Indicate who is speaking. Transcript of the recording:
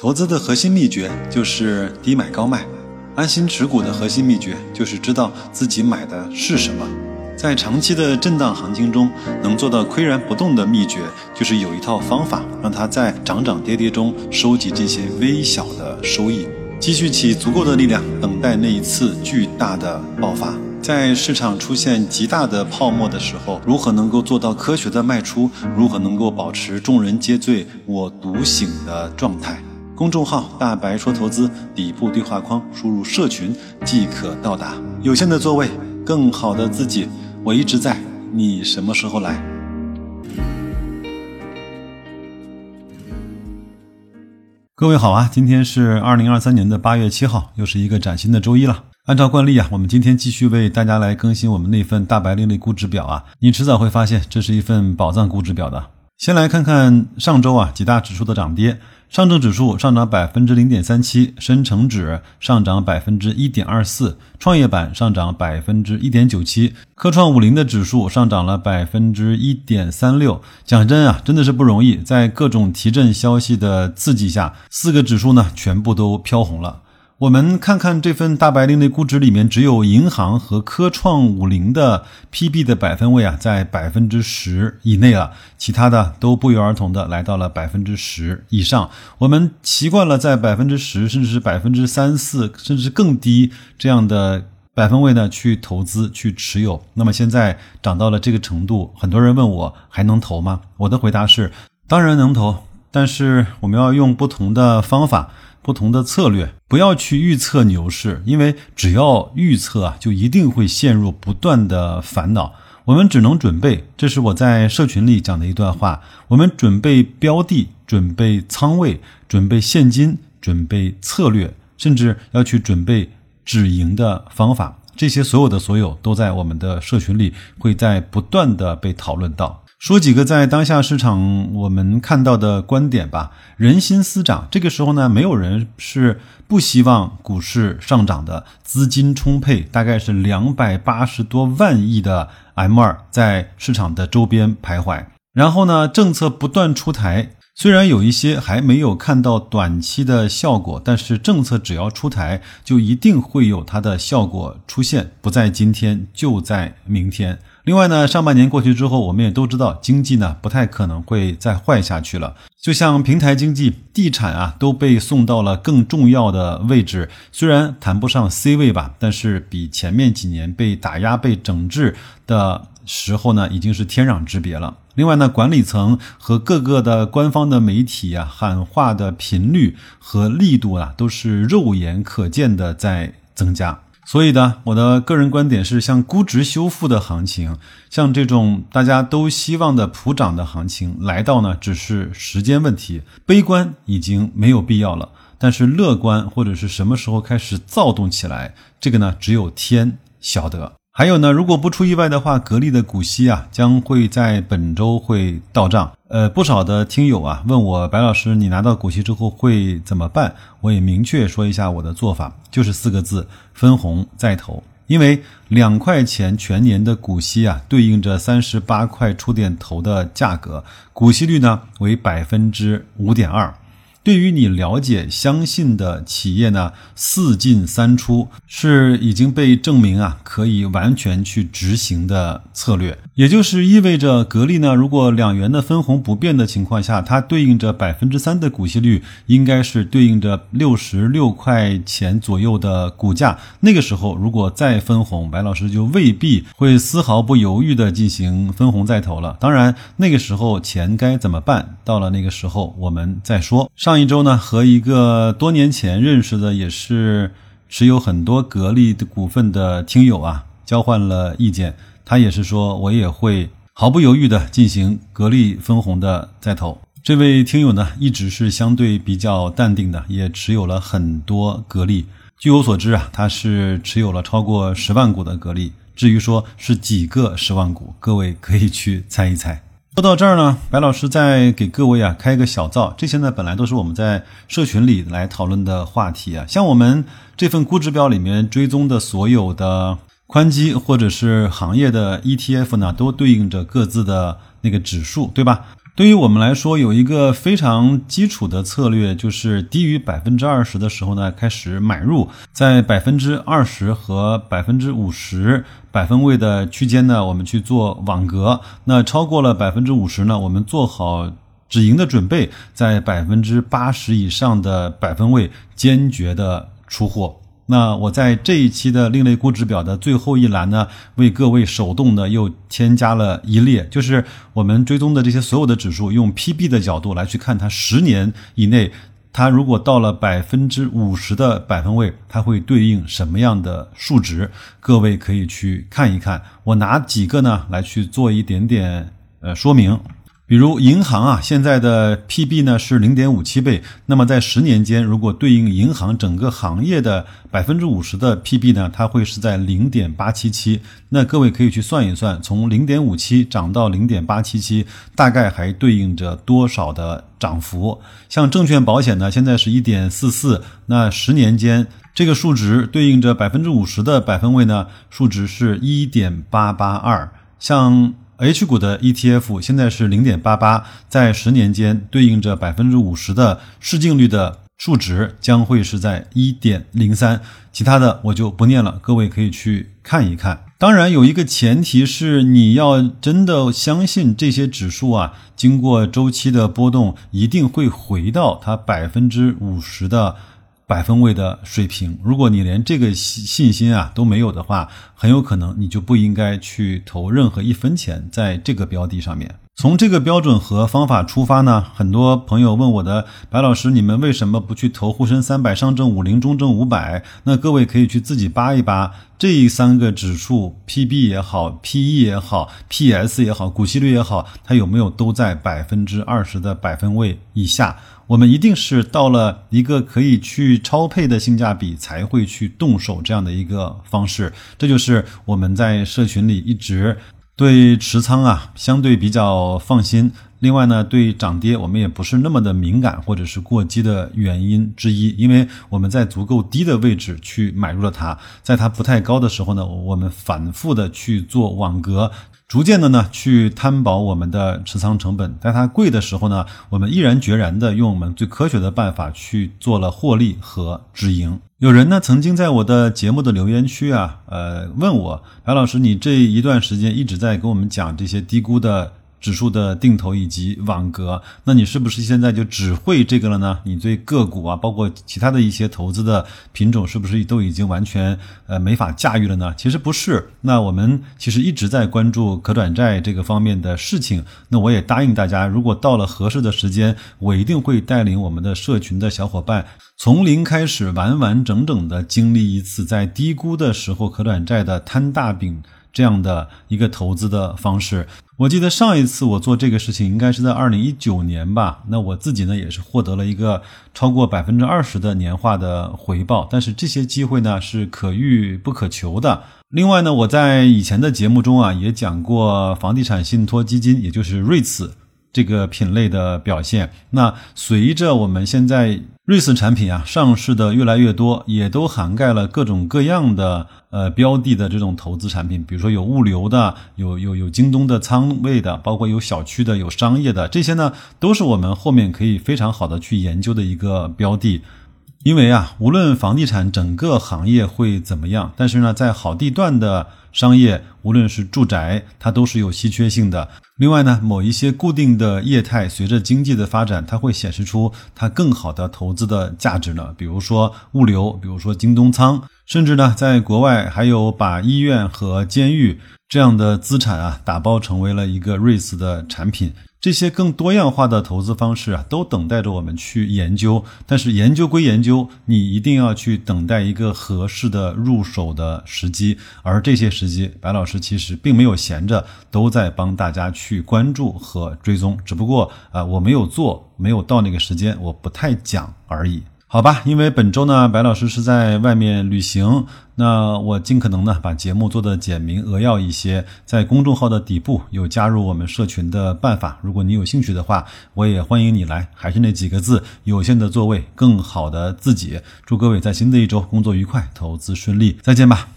Speaker 1: 投资的核心秘诀就是低买高卖，安心持股的核心秘诀就是知道自己买的是什么。在长期的震荡行情中，能做到岿然不动的秘诀，就是有一套方法，让它在涨涨跌跌中收集这些微小的收益，积蓄起足够的力量，等待那一次巨大的爆发。在市场出现极大的泡沫的时候，如何能够做到科学的卖出？如何能够保持众人皆醉我独醒的状态？公众号“大白说投资”底部对话框输入“社群”即可到达。有限的座位，更好的自己。我一直在，你什么时候来？各位好啊，今天是二零二三年的八月七号，又是一个崭新的周一了。按照惯例啊，我们今天继续为大家来更新我们那份大白另类估值表啊。你迟早会发现，这是一份宝藏估值表的。先来看看上周啊几大指数的涨跌。上证指数上涨百分之零点三七，深成指上涨百分之一点二四，创业板上涨百分之一点九七，科创五零的指数上涨了百分之一点三六。讲真啊，真的是不容易，在各种提振消息的刺激下，四个指数呢全部都飘红了。我们看看这份大白令的估值里面，只有银行和科创五零的 PB 的百分位啊，在百分之十以内了，其他的都不约而同的来到了百分之十以上。我们习惯了在百分之十，甚至是百分之三四，甚至更低这样的百分位呢去投资去持有。那么现在涨到了这个程度，很多人问我还能投吗？我的回答是，当然能投，但是我们要用不同的方法。不同的策略，不要去预测牛市，因为只要预测啊，就一定会陷入不断的烦恼。我们只能准备，这是我在社群里讲的一段话。我们准备标的，准备仓位，准备现金，准备策略，甚至要去准备止盈的方法。这些所有的所有，都在我们的社群里，会在不断的被讨论到。说几个在当下市场我们看到的观点吧。人心思涨，这个时候呢，没有人是不希望股市上涨的。资金充沛，大概是两百八十多万亿的 M 二在市场的周边徘徊。然后呢，政策不断出台，虽然有一些还没有看到短期的效果，但是政策只要出台，就一定会有它的效果出现，不在今天，就在明天。另外呢，上半年过去之后，我们也都知道经济呢不太可能会再坏下去了。就像平台经济、地产啊都被送到了更重要的位置，虽然谈不上 C 位吧，但是比前面几年被打压、被整治的时候呢，已经是天壤之别了。另外呢，管理层和各个的官方的媒体啊喊话的频率和力度啊，都是肉眼可见的在增加。所以呢，我的个人观点是，像估值修复的行情，像这种大家都希望的普涨的行情来到呢，只是时间问题。悲观已经没有必要了，但是乐观或者是什么时候开始躁动起来，这个呢，只有天晓得。还有呢，如果不出意外的话，格力的股息啊，将会在本周会到账。呃，不少的听友啊问我，白老师，你拿到股息之后会怎么办？我也明确说一下我的做法，就是四个字：分红再投。因为两块钱全年的股息啊，对应着三十八块出点头的价格，股息率呢为百分之五点二。对于你了解、相信的企业呢，四进三出是已经被证明啊，可以完全去执行的策略。也就是意味着，格力呢，如果两元的分红不变的情况下，它对应着百分之三的股息率，应该是对应着六十六块钱左右的股价。那个时候，如果再分红，白老师就未必会丝毫不犹豫的进行分红再投了。当然，那个时候钱该怎么办？到了那个时候，我们再说。上上一周呢，和一个多年前认识的，也是持有很多格力的股份的听友啊，交换了意见。他也是说，我也会毫不犹豫的进行格力分红的再投。这位听友呢，一直是相对比较淡定的，也持有了很多格力。据我所知啊，他是持有了超过十万股的格力。至于说是几个十万股，各位可以去猜一猜。说到这儿呢，白老师再给各位啊开个小灶。这些呢本来都是我们在社群里来讨论的话题啊，像我们这份估值表里面追踪的所有的宽基或者是行业的 ETF 呢，都对应着各自的那个指数，对吧？对于我们来说，有一个非常基础的策略，就是低于百分之二十的时候呢，开始买入；在百分之二十和百分之五十百分位的区间呢，我们去做网格；那超过了百分之五十呢，我们做好止盈的准备；在百分之八十以上的百分位，坚决的出货。那我在这一期的另类估值表的最后一栏呢，为各位手动的又添加了一列，就是我们追踪的这些所有的指数，用 PB 的角度来去看它十年以内，它如果到了百分之五十的百分位，它会对应什么样的数值？各位可以去看一看。我拿几个呢来去做一点点呃说明。比如银行啊，现在的 PB 呢是零点五七倍，那么在十年间，如果对应银行整个行业的百分之五十的 PB 呢，它会是在零点八七七。那各位可以去算一算，从零点五七涨到零点八七七，大概还对应着多少的涨幅？像证券保险呢，现在是一点四四，那十年间这个数值对应着百分之五十的百分位呢，数值是一点八八二。像 H 股的 ETF 现在是零点八八，在十年间对应着百分之五十的市净率的数值将会是在一点零三，其他的我就不念了，各位可以去看一看。当然有一个前提是你要真的相信这些指数啊，经过周期的波动一定会回到它百分之五十的。百分位的水平，如果你连这个信信心啊都没有的话，很有可能你就不应该去投任何一分钱在这个标的上面。从这个标准和方法出发呢，很多朋友问我的白老师，你们为什么不去投沪深三百、上证五零、中证五百？那各位可以去自己扒一扒这三个指数，PB 也好，PE 也好，PS 也好，股息率也好，它有没有都在百分之二十的百分位以下？我们一定是到了一个可以去超配的性价比，才会去动手这样的一个方式。这就是我们在社群里一直对持仓啊相对比较放心。另外呢，对涨跌我们也不是那么的敏感或者是过激的原因之一，因为我们在足够低的位置去买入了它，在它不太高的时候呢，我们反复的去做网格。逐渐的呢，去摊薄我们的持仓成本，在它贵的时候呢，我们毅然决然的用我们最科学的办法去做了获利和止盈。有人呢曾经在我的节目的留言区啊，呃，问我白老师，你这一段时间一直在跟我们讲这些低估的。指数的定投以及网格，那你是不是现在就只会这个了呢？你对个股啊，包括其他的一些投资的品种，是不是都已经完全呃没法驾驭了呢？其实不是。那我们其实一直在关注可转债这个方面的事情。那我也答应大家，如果到了合适的时间，我一定会带领我们的社群的小伙伴从零开始，完完整整的经历一次在低估的时候可转债的摊大饼。这样的一个投资的方式，我记得上一次我做这个事情应该是在二零一九年吧。那我自己呢也是获得了一个超过百分之二十的年化的回报，但是这些机会呢是可遇不可求的。另外呢，我在以前的节目中啊也讲过房地产信托基金，也就是 REITs。这个品类的表现，那随着我们现在瑞思产品啊上市的越来越多，也都涵盖了各种各样的呃标的的这种投资产品，比如说有物流的，有有有京东的仓位的，包括有小区的，有商业的，这些呢都是我们后面可以非常好的去研究的一个标的。因为啊，无论房地产整个行业会怎么样，但是呢，在好地段的商业，无论是住宅，它都是有稀缺性的。另外呢，某一些固定的业态，随着经济的发展，它会显示出它更好的投资的价值呢。比如说物流，比如说京东仓，甚至呢，在国外还有把医院和监狱这样的资产啊，打包成为了一个瑞思的产品。这些更多样化的投资方式啊，都等待着我们去研究。但是研究归研究，你一定要去等待一个合适的入手的时机。而这些时机，白老师其实并没有闲着，都在帮大家去关注和追踪。只不过啊，我没有做，没有到那个时间，我不太讲而已。好吧，因为本周呢，白老师是在外面旅行，那我尽可能呢把节目做得简明扼要一些，在公众号的底部有加入我们社群的办法，如果你有兴趣的话，我也欢迎你来。还是那几个字，有限的座位，更好的自己。祝各位在新的一周工作愉快，投资顺利，再见吧。